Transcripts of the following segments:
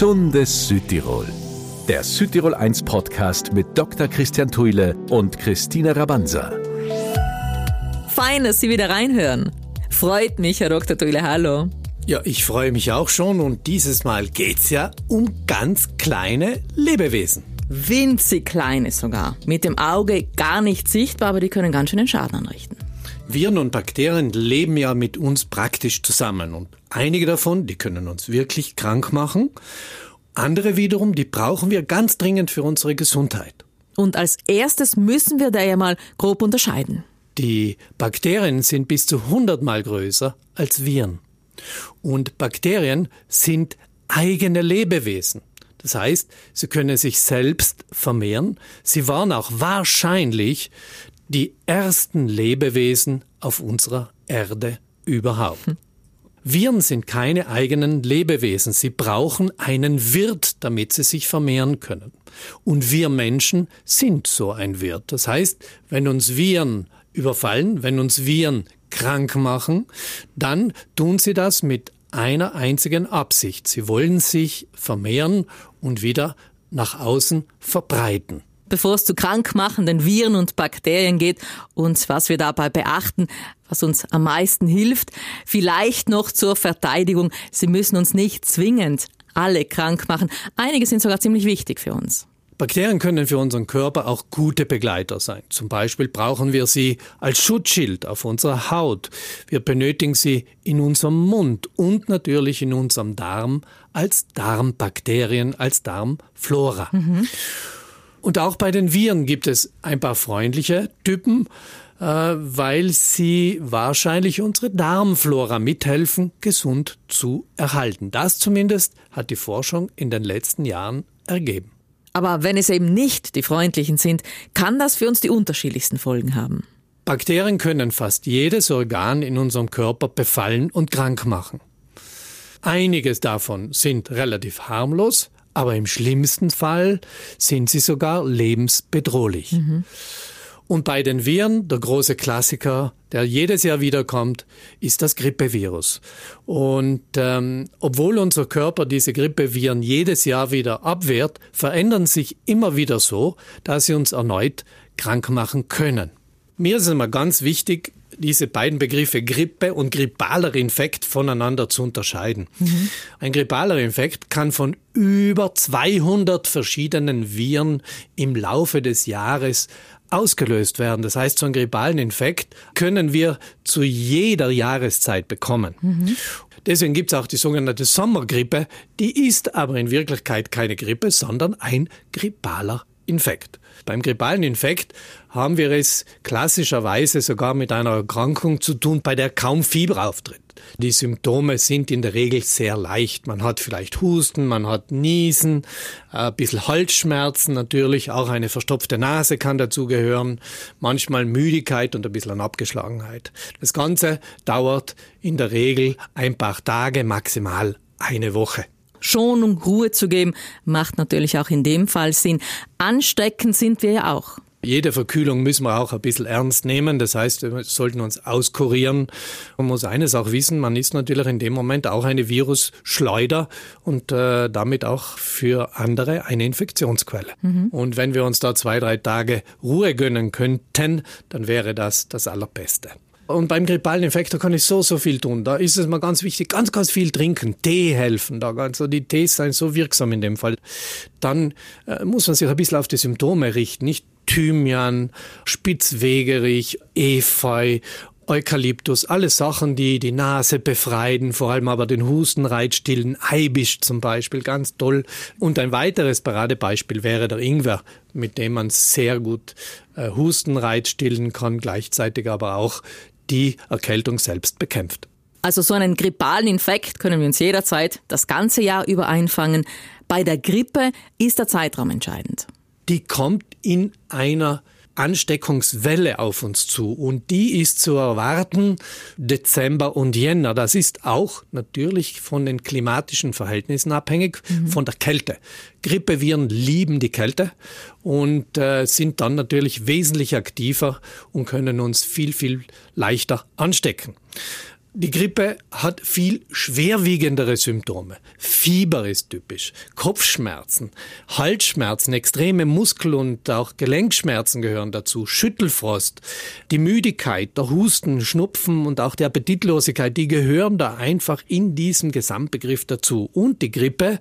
Gesundes Südtirol. Der Südtirol 1 Podcast mit Dr. Christian Thuile und Christina Rabanza. Fein, dass Sie wieder reinhören. Freut mich, Herr Dr. Thuile. Hallo. Ja, ich freue mich auch schon und dieses Mal geht's ja um ganz kleine Lebewesen. Winzig kleine sogar. Mit dem Auge gar nicht sichtbar, aber die können ganz schön den Schaden anrichten. Viren und Bakterien leben ja mit uns praktisch zusammen und einige davon, die können uns wirklich krank machen. Andere wiederum, die brauchen wir ganz dringend für unsere Gesundheit. Und als erstes müssen wir da ja mal grob unterscheiden. Die Bakterien sind bis zu 100 mal größer als Viren. Und Bakterien sind eigene Lebewesen. Das heißt, sie können sich selbst vermehren. Sie waren auch wahrscheinlich die ersten Lebewesen auf unserer Erde überhaupt. Hm. Viren sind keine eigenen Lebewesen. Sie brauchen einen Wirt, damit sie sich vermehren können. Und wir Menschen sind so ein Wirt. Das heißt, wenn uns Viren überfallen, wenn uns Viren krank machen, dann tun sie das mit einer einzigen Absicht. Sie wollen sich vermehren und wieder nach außen verbreiten bevor es zu krankmachenden Viren und Bakterien geht und was wir dabei beachten, was uns am meisten hilft. Vielleicht noch zur Verteidigung. Sie müssen uns nicht zwingend alle krank machen. Einige sind sogar ziemlich wichtig für uns. Bakterien können für unseren Körper auch gute Begleiter sein. Zum Beispiel brauchen wir sie als Schutzschild auf unserer Haut. Wir benötigen sie in unserem Mund und natürlich in unserem Darm als Darmbakterien, als Darmflora. Mhm. Und auch bei den Viren gibt es ein paar freundliche Typen, äh, weil sie wahrscheinlich unsere Darmflora mithelfen, gesund zu erhalten. Das zumindest hat die Forschung in den letzten Jahren ergeben. Aber wenn es eben nicht die freundlichen sind, kann das für uns die unterschiedlichsten Folgen haben. Bakterien können fast jedes Organ in unserem Körper befallen und krank machen. Einiges davon sind relativ harmlos, aber im schlimmsten Fall sind sie sogar lebensbedrohlich. Mhm. Und bei den Viren, der große Klassiker, der jedes Jahr wiederkommt, ist das Grippevirus. Und ähm, obwohl unser Körper diese Grippeviren jedes Jahr wieder abwehrt, verändern sich immer wieder so, dass sie uns erneut krank machen können. Mir ist es immer ganz wichtig, diese beiden Begriffe Grippe und grippaler Infekt voneinander zu unterscheiden. Mhm. Ein grippaler Infekt kann von über 200 verschiedenen Viren im Laufe des Jahres ausgelöst werden. Das heißt, so einen grippalen Infekt können wir zu jeder Jahreszeit bekommen. Mhm. Deswegen gibt es auch die sogenannte Sommergrippe. Die ist aber in Wirklichkeit keine Grippe, sondern ein grippaler Infekt. Beim grippalen Infekt haben wir es klassischerweise sogar mit einer Erkrankung zu tun, bei der kaum Fieber auftritt. Die Symptome sind in der Regel sehr leicht. Man hat vielleicht Husten, man hat Niesen, ein bisschen Halsschmerzen natürlich, auch eine verstopfte Nase kann dazugehören, manchmal Müdigkeit und ein bisschen Abgeschlagenheit. Das Ganze dauert in der Regel ein paar Tage, maximal eine Woche. Schonung, Ruhe zu geben, macht natürlich auch in dem Fall Sinn. Ansteckend sind wir ja auch. Jede Verkühlung müssen wir auch ein bisschen ernst nehmen. Das heißt, wir sollten uns auskurieren. Man muss eines auch wissen, man ist natürlich in dem Moment auch eine Virusschleuder und äh, damit auch für andere eine Infektionsquelle. Mhm. Und wenn wir uns da zwei, drei Tage Ruhe gönnen könnten, dann wäre das das Allerbeste. Und beim grippalen Infekt, da kann ich so, so viel tun. Da ist es mal ganz wichtig, ganz, ganz viel trinken. Tee helfen. Da also die Tees sind so wirksam in dem Fall. Dann äh, muss man sich ein bisschen auf die Symptome richten. Nicht Thymian, Spitzwegerich, Efeu Eukalyptus, alle Sachen, die die Nase befreien, vor allem aber den Hustenreiz stillen, Eibisch zum Beispiel, ganz toll. Und ein weiteres Paradebeispiel wäre der Ingwer, mit dem man sehr gut äh, Hustenreiz stillen kann, gleichzeitig aber auch die Erkältung selbst bekämpft. Also so einen grippalen Infekt können wir uns jederzeit das ganze Jahr über einfangen. Bei der Grippe ist der Zeitraum entscheidend. Die kommt in einer Ansteckungswelle auf uns zu und die ist zu erwarten Dezember und Jänner. Das ist auch natürlich von den klimatischen Verhältnissen abhängig, mhm. von der Kälte. Grippeviren lieben die Kälte und äh, sind dann natürlich wesentlich aktiver und können uns viel, viel leichter anstecken. Die Grippe hat viel schwerwiegendere Symptome. Fieber ist typisch, Kopfschmerzen, Halsschmerzen, extreme Muskel- und auch Gelenkschmerzen gehören dazu, Schüttelfrost, die Müdigkeit, der Husten, Schnupfen und auch die Appetitlosigkeit, die gehören da einfach in diesem Gesamtbegriff dazu. Und die Grippe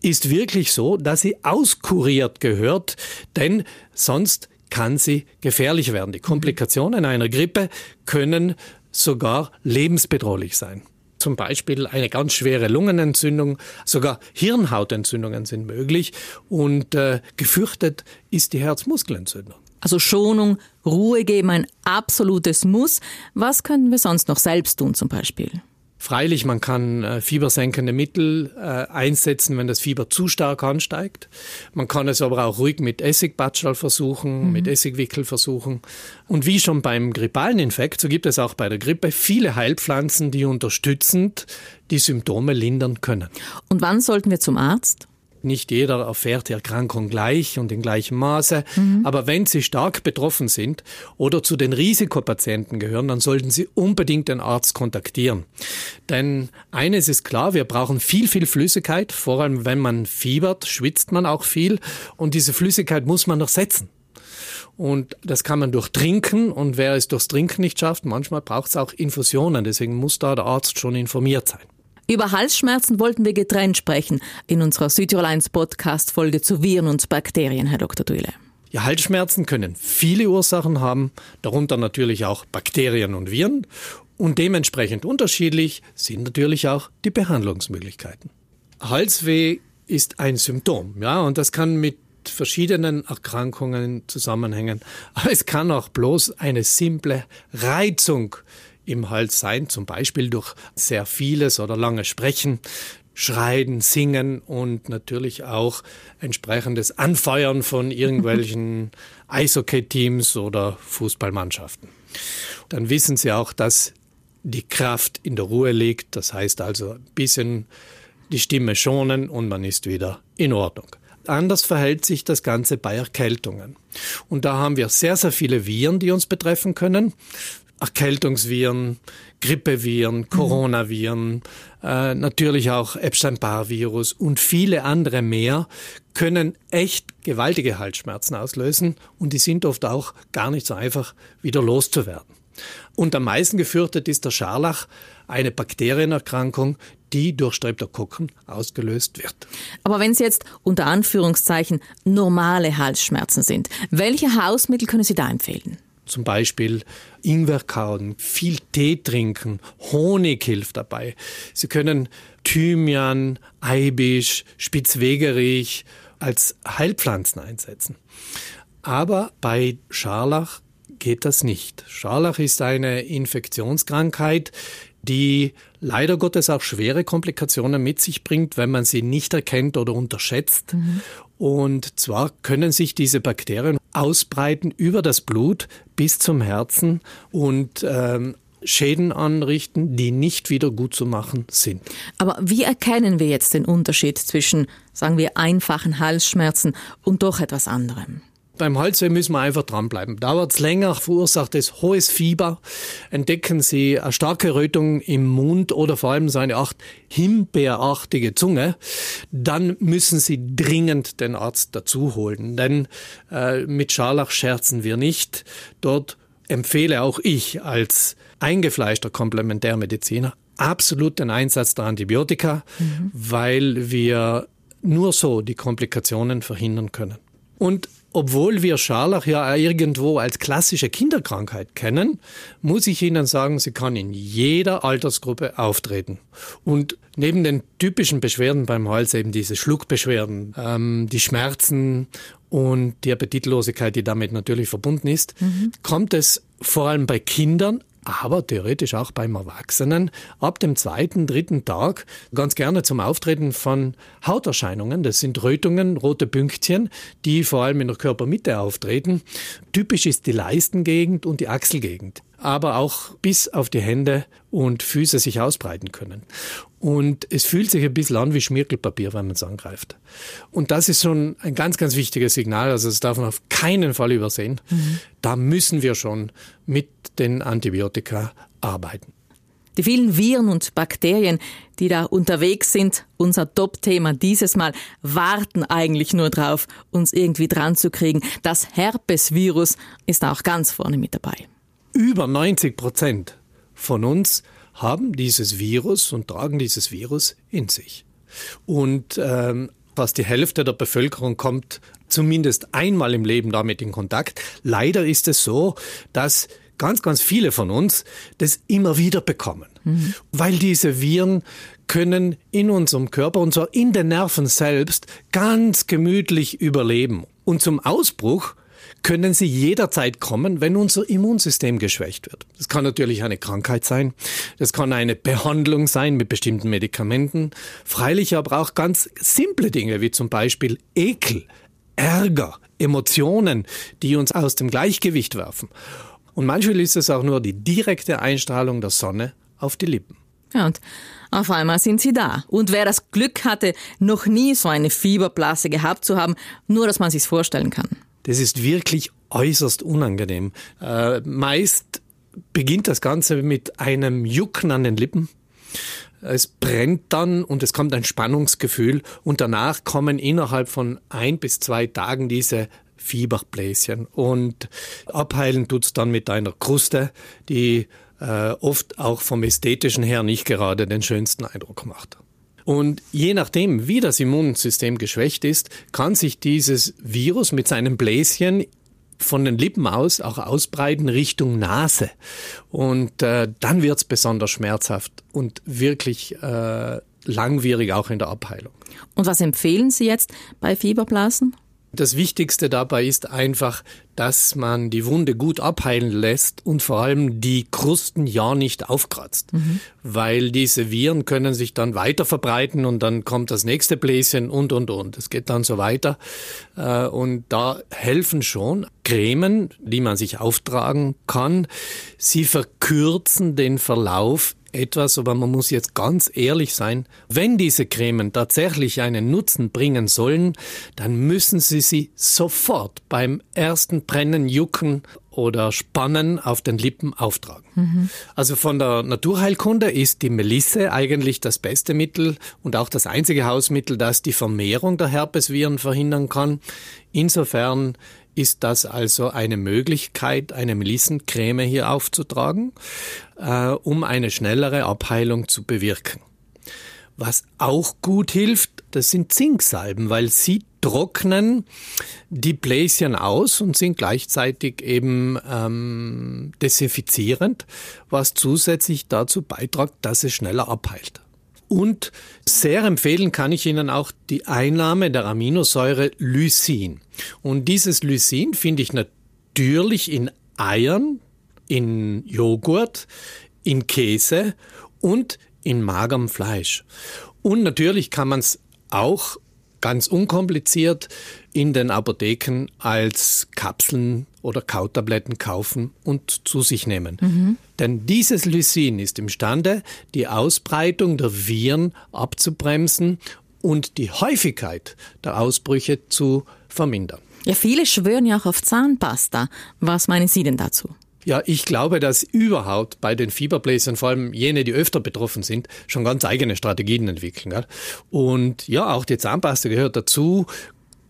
ist wirklich so, dass sie auskuriert gehört, denn sonst kann sie gefährlich werden. Die Komplikationen einer Grippe können sogar lebensbedrohlich sein. Zum Beispiel eine ganz schwere Lungenentzündung, sogar Hirnhautentzündungen sind möglich und äh, gefürchtet ist die Herzmuskelentzündung. Also Schonung, Ruhe geben, ein absolutes Muss. Was können wir sonst noch selbst tun zum Beispiel? Freilich, man kann äh, fiebersenkende Mittel äh, einsetzen, wenn das Fieber zu stark ansteigt. Man kann es aber auch ruhig mit Essigbatschal versuchen, mhm. mit Essigwickel versuchen. Und wie schon beim grippalen Infekt, so gibt es auch bei der Grippe viele Heilpflanzen, die unterstützend die Symptome lindern können. Und wann sollten wir zum Arzt? Nicht jeder erfährt die Erkrankung gleich und in gleichem Maße. Mhm. Aber wenn Sie stark betroffen sind oder zu den Risikopatienten gehören, dann sollten Sie unbedingt den Arzt kontaktieren. Denn eines ist klar, wir brauchen viel, viel Flüssigkeit. Vor allem, wenn man fiebert, schwitzt man auch viel. Und diese Flüssigkeit muss man ersetzen. Und das kann man durch Trinken. Und wer es durchs Trinken nicht schafft, manchmal braucht es auch Infusionen. Deswegen muss da der Arzt schon informiert sein. Über Halsschmerzen wollten wir getrennt sprechen in unserer Südtirol 1 Podcast Folge zu Viren und Bakterien, Herr Dr. Duile. Ja, Halsschmerzen können viele Ursachen haben, darunter natürlich auch Bakterien und Viren. Und dementsprechend unterschiedlich sind natürlich auch die Behandlungsmöglichkeiten. Halsweh ist ein Symptom, ja, und das kann mit verschiedenen Erkrankungen zusammenhängen. Aber es kann auch bloß eine simple Reizung im Hals sein, zum Beispiel durch sehr vieles oder lange Sprechen, Schreien, Singen und natürlich auch entsprechendes Anfeuern von irgendwelchen Eishockey-Teams oder Fußballmannschaften. Dann wissen Sie auch, dass die Kraft in der Ruhe liegt. Das heißt also ein bisschen die Stimme schonen und man ist wieder in Ordnung. Anders verhält sich das Ganze bei Erkältungen. Und da haben wir sehr, sehr viele Viren, die uns betreffen können. Erkältungsviren, Grippeviren, Coronaviren, äh, natürlich auch Epstein-Barr-Virus und viele andere mehr können echt gewaltige Halsschmerzen auslösen und die sind oft auch gar nicht so einfach wieder loszuwerden. Und am meisten gefürchtet ist der Scharlach, eine Bakterienerkrankung, die durch Streptokokken ausgelöst wird. Aber wenn es jetzt unter Anführungszeichen normale Halsschmerzen sind, welche Hausmittel können Sie da empfehlen? Zum Beispiel Ingwer kauen, viel Tee trinken, Honig hilft dabei. Sie können Thymian, Eibisch, Spitzwegerich als Heilpflanzen einsetzen. Aber bei Scharlach geht das nicht. Scharlach ist eine Infektionskrankheit, die leider Gottes auch schwere Komplikationen mit sich bringt, wenn man sie nicht erkennt oder unterschätzt. Mhm. Und zwar können sich diese Bakterien ausbreiten über das Blut bis zum Herzen und ähm, Schäden anrichten, die nicht wieder gut zu machen sind. Aber wie erkennen wir jetzt den Unterschied zwischen, sagen wir, einfachen Halsschmerzen und doch etwas anderem? Beim Halsweh müssen wir einfach dranbleiben. Dauert es länger, verursacht es hohes Fieber, entdecken Sie eine starke Rötung im Mund oder vor allem so eine Art himbeerartige Zunge, dann müssen Sie dringend den Arzt dazu holen. Denn äh, mit Scharlach scherzen wir nicht. Dort empfehle auch ich als eingefleischter Komplementärmediziner absolut den Einsatz der Antibiotika, mhm. weil wir nur so die Komplikationen verhindern können. Und obwohl wir Scharlach ja irgendwo als klassische Kinderkrankheit kennen, muss ich Ihnen sagen, sie kann in jeder Altersgruppe auftreten. Und neben den typischen Beschwerden beim Hals eben diese Schluckbeschwerden, ähm, die Schmerzen und die Appetitlosigkeit, die damit natürlich verbunden ist, mhm. kommt es vor allem bei Kindern, aber theoretisch auch beim Erwachsenen ab dem zweiten, dritten Tag ganz gerne zum Auftreten von Hauterscheinungen. Das sind Rötungen, rote Pünktchen, die vor allem in der Körpermitte auftreten. Typisch ist die Leistengegend und die Achselgegend aber auch bis auf die Hände und Füße sich ausbreiten können. Und es fühlt sich ein bisschen an wie Schmirkelpapier, wenn man es angreift. Und das ist schon ein ganz, ganz wichtiges Signal. Also das darf man auf keinen Fall übersehen. Mhm. Da müssen wir schon mit den Antibiotika arbeiten. Die vielen Viren und Bakterien, die da unterwegs sind, unser Top-Thema dieses Mal, warten eigentlich nur drauf, uns irgendwie dran zu kriegen. Das Herpesvirus ist auch ganz vorne mit dabei. Über 90 Prozent von uns haben dieses Virus und tragen dieses Virus in sich. Und ähm, fast die Hälfte der Bevölkerung kommt zumindest einmal im Leben damit in Kontakt. Leider ist es so, dass ganz, ganz viele von uns das immer wieder bekommen. Mhm. Weil diese Viren können in unserem Körper und zwar in den Nerven selbst ganz gemütlich überleben. Und zum Ausbruch können sie jederzeit kommen, wenn unser Immunsystem geschwächt wird. Das kann natürlich eine Krankheit sein, das kann eine Behandlung sein mit bestimmten Medikamenten, freilich aber auch ganz simple Dinge wie zum Beispiel Ekel, Ärger, Emotionen, die uns aus dem Gleichgewicht werfen. Und manchmal ist es auch nur die direkte Einstrahlung der Sonne auf die Lippen. Ja, und auf einmal sind sie da. Und wer das Glück hatte, noch nie so eine Fieberblase gehabt zu haben, nur dass man sich's vorstellen kann. Das ist wirklich äußerst unangenehm. Äh, meist beginnt das Ganze mit einem Jucken an den Lippen. Es brennt dann und es kommt ein Spannungsgefühl und danach kommen innerhalb von ein bis zwei Tagen diese Fieberbläschen. Und abheilen tut's dann mit einer Kruste, die äh, oft auch vom ästhetischen her nicht gerade den schönsten Eindruck macht. Und je nachdem, wie das Immunsystem geschwächt ist, kann sich dieses Virus mit seinem Bläschen von den Lippen aus auch ausbreiten Richtung Nase. Und äh, dann wird's besonders schmerzhaft und wirklich äh, langwierig auch in der Abheilung. Und was empfehlen Sie jetzt bei Fieberblasen? Das Wichtigste dabei ist einfach, dass man die Wunde gut abheilen lässt und vor allem die Krusten ja nicht aufkratzt, mhm. weil diese Viren können sich dann weiter verbreiten und dann kommt das nächste Bläschen und und und. Es geht dann so weiter äh, und da helfen schon Cremen, die man sich auftragen kann. Sie verkürzen den Verlauf etwas, aber man muss jetzt ganz ehrlich sein, wenn diese Cremen tatsächlich einen Nutzen bringen sollen, dann müssen Sie sie sofort beim ersten Brennen, Jucken oder Spannen auf den Lippen auftragen. Mhm. Also von der Naturheilkunde ist die Melisse eigentlich das beste Mittel und auch das einzige Hausmittel, das die Vermehrung der Herpesviren verhindern kann. Insofern ist das also eine Möglichkeit, eine Melissencreme hier aufzutragen, äh, um eine schnellere Abheilung zu bewirken. Was auch gut hilft, das sind Zinksalben, weil sie trocknen die Bläschen aus und sind gleichzeitig eben ähm, desinfizierend, was zusätzlich dazu beiträgt, dass es schneller abheilt. Und sehr empfehlen kann ich Ihnen auch die Einnahme der Aminosäure Lysin. Und dieses Lysin finde ich natürlich in Eiern, in Joghurt, in Käse und in magerem Fleisch. Und natürlich kann man es auch ganz unkompliziert in den Apotheken als Kapseln oder Kautabletten kaufen und zu sich nehmen. Mhm. Denn dieses Lysin ist imstande, die Ausbreitung der Viren abzubremsen und die Häufigkeit der Ausbrüche zu vermindern. Ja, viele schwören ja auch auf Zahnpasta. Was meinen Sie denn dazu? Ja, ich glaube, dass überhaupt bei den Fieberbläsern, vor allem jene, die öfter betroffen sind, schon ganz eigene Strategien entwickeln. Gell? Und ja, auch die Zahnpasta gehört dazu.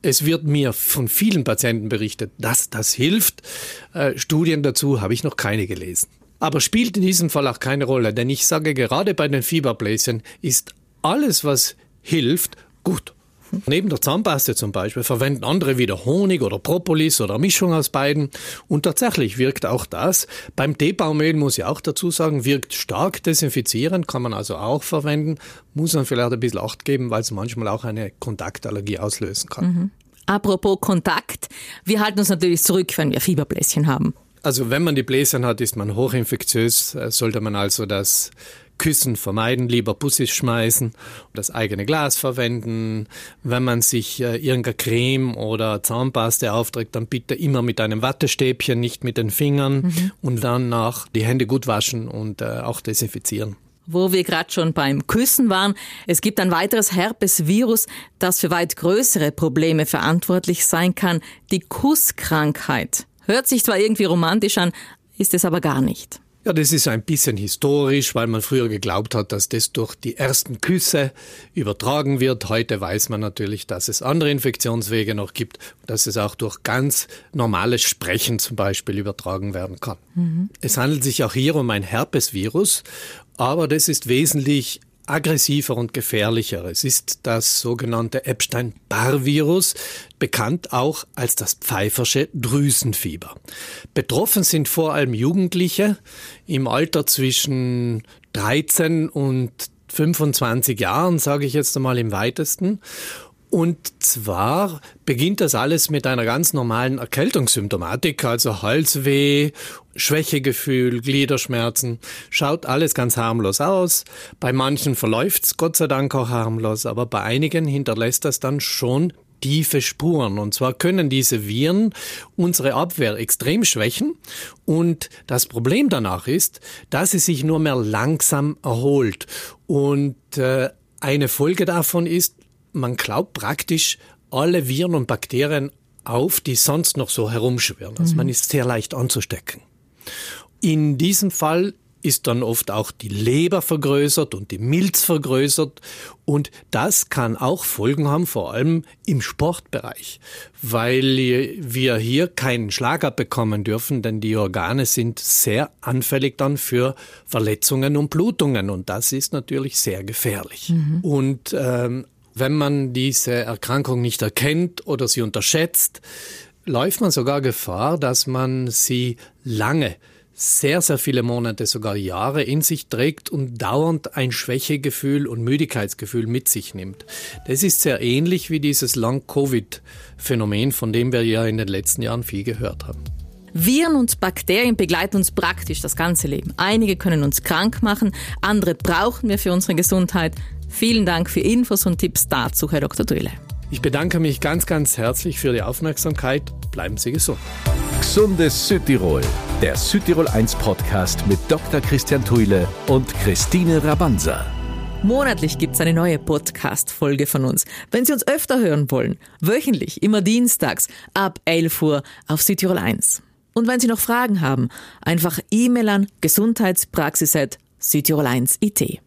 Es wird mir von vielen Patienten berichtet, dass das hilft. Äh, Studien dazu habe ich noch keine gelesen. Aber spielt in diesem Fall auch keine Rolle, denn ich sage gerade bei den Fieberbläschen ist alles, was hilft, gut. Neben der Zahnpaste zum Beispiel verwenden andere wieder Honig oder Propolis oder Mischung aus beiden. Und tatsächlich wirkt auch das. Beim Teebaumöl muss ich auch dazu sagen, wirkt stark desinfizierend, kann man also auch verwenden. Muss man vielleicht ein bisschen Acht geben, weil es manchmal auch eine Kontaktallergie auslösen kann. Mhm. Apropos Kontakt, wir halten uns natürlich zurück, wenn wir Fieberbläschen haben. Also wenn man die Bläschen hat, ist man hochinfektiös, sollte man also das Küssen vermeiden, lieber Bussis schmeißen, das eigene Glas verwenden. Wenn man sich äh, irgendeine Creme oder Zahnpaste aufträgt, dann bitte immer mit einem Wattestäbchen, nicht mit den Fingern mhm. und danach die Hände gut waschen und äh, auch desinfizieren. Wo wir gerade schon beim Küssen waren, es gibt ein weiteres Herpesvirus, das für weit größere Probleme verantwortlich sein kann, die Kusskrankheit. Hört sich zwar irgendwie romantisch an, ist es aber gar nicht. Ja, das ist ein bisschen historisch, weil man früher geglaubt hat, dass das durch die ersten Küsse übertragen wird. Heute weiß man natürlich, dass es andere Infektionswege noch gibt, dass es auch durch ganz normales Sprechen zum Beispiel übertragen werden kann. Mhm. Es handelt sich auch hier um ein Herpesvirus, aber das ist wesentlich aggressiver und gefährlicher. Es ist das sogenannte Epstein-Barr-Virus, bekannt auch als das pfeifersche Drüsenfieber. Betroffen sind vor allem Jugendliche im Alter zwischen 13 und 25 Jahren, sage ich jetzt einmal im weitesten. Und zwar beginnt das alles mit einer ganz normalen Erkältungssymptomatik, also Halsweh, Schwächegefühl, Gliederschmerzen. Schaut alles ganz harmlos aus. Bei manchen verläuft's Gott sei Dank auch harmlos, aber bei einigen hinterlässt das dann schon tiefe Spuren. Und zwar können diese Viren unsere Abwehr extrem schwächen. Und das Problem danach ist, dass sie sich nur mehr langsam erholt. Und äh, eine Folge davon ist, man glaubt praktisch alle Viren und Bakterien auf, die sonst noch so herumschwirren. Also man ist sehr leicht anzustecken. In diesem Fall ist dann oft auch die Leber vergrößert und die Milz vergrößert und das kann auch Folgen haben, vor allem im Sportbereich, weil wir hier keinen Schlag abbekommen dürfen, denn die Organe sind sehr anfällig dann für Verletzungen und Blutungen und das ist natürlich sehr gefährlich. Mhm. Und ähm, wenn man diese Erkrankung nicht erkennt oder sie unterschätzt, läuft man sogar Gefahr, dass man sie lange, sehr, sehr viele Monate, sogar Jahre in sich trägt und dauernd ein Schwächegefühl und Müdigkeitsgefühl mit sich nimmt. Das ist sehr ähnlich wie dieses Long-Covid-Phänomen, von dem wir ja in den letzten Jahren viel gehört haben. Viren und Bakterien begleiten uns praktisch das ganze Leben. Einige können uns krank machen, andere brauchen wir für unsere Gesundheit. Vielen Dank für Infos und Tipps dazu, Herr Dr. Drille. Ich bedanke mich ganz, ganz herzlich für die Aufmerksamkeit. Bleiben Sie gesund. Gesundes Südtirol, der Südtirol 1 Podcast mit Dr. Christian Thuile und Christine Rabanza. Monatlich gibt es eine neue Podcast-Folge von uns. Wenn Sie uns öfter hören wollen, wöchentlich, immer dienstags, ab 11 Uhr auf Südtirol 1. Und wenn Sie noch Fragen haben, einfach E-Mail an gesundheitspraxis.südtirol1.it.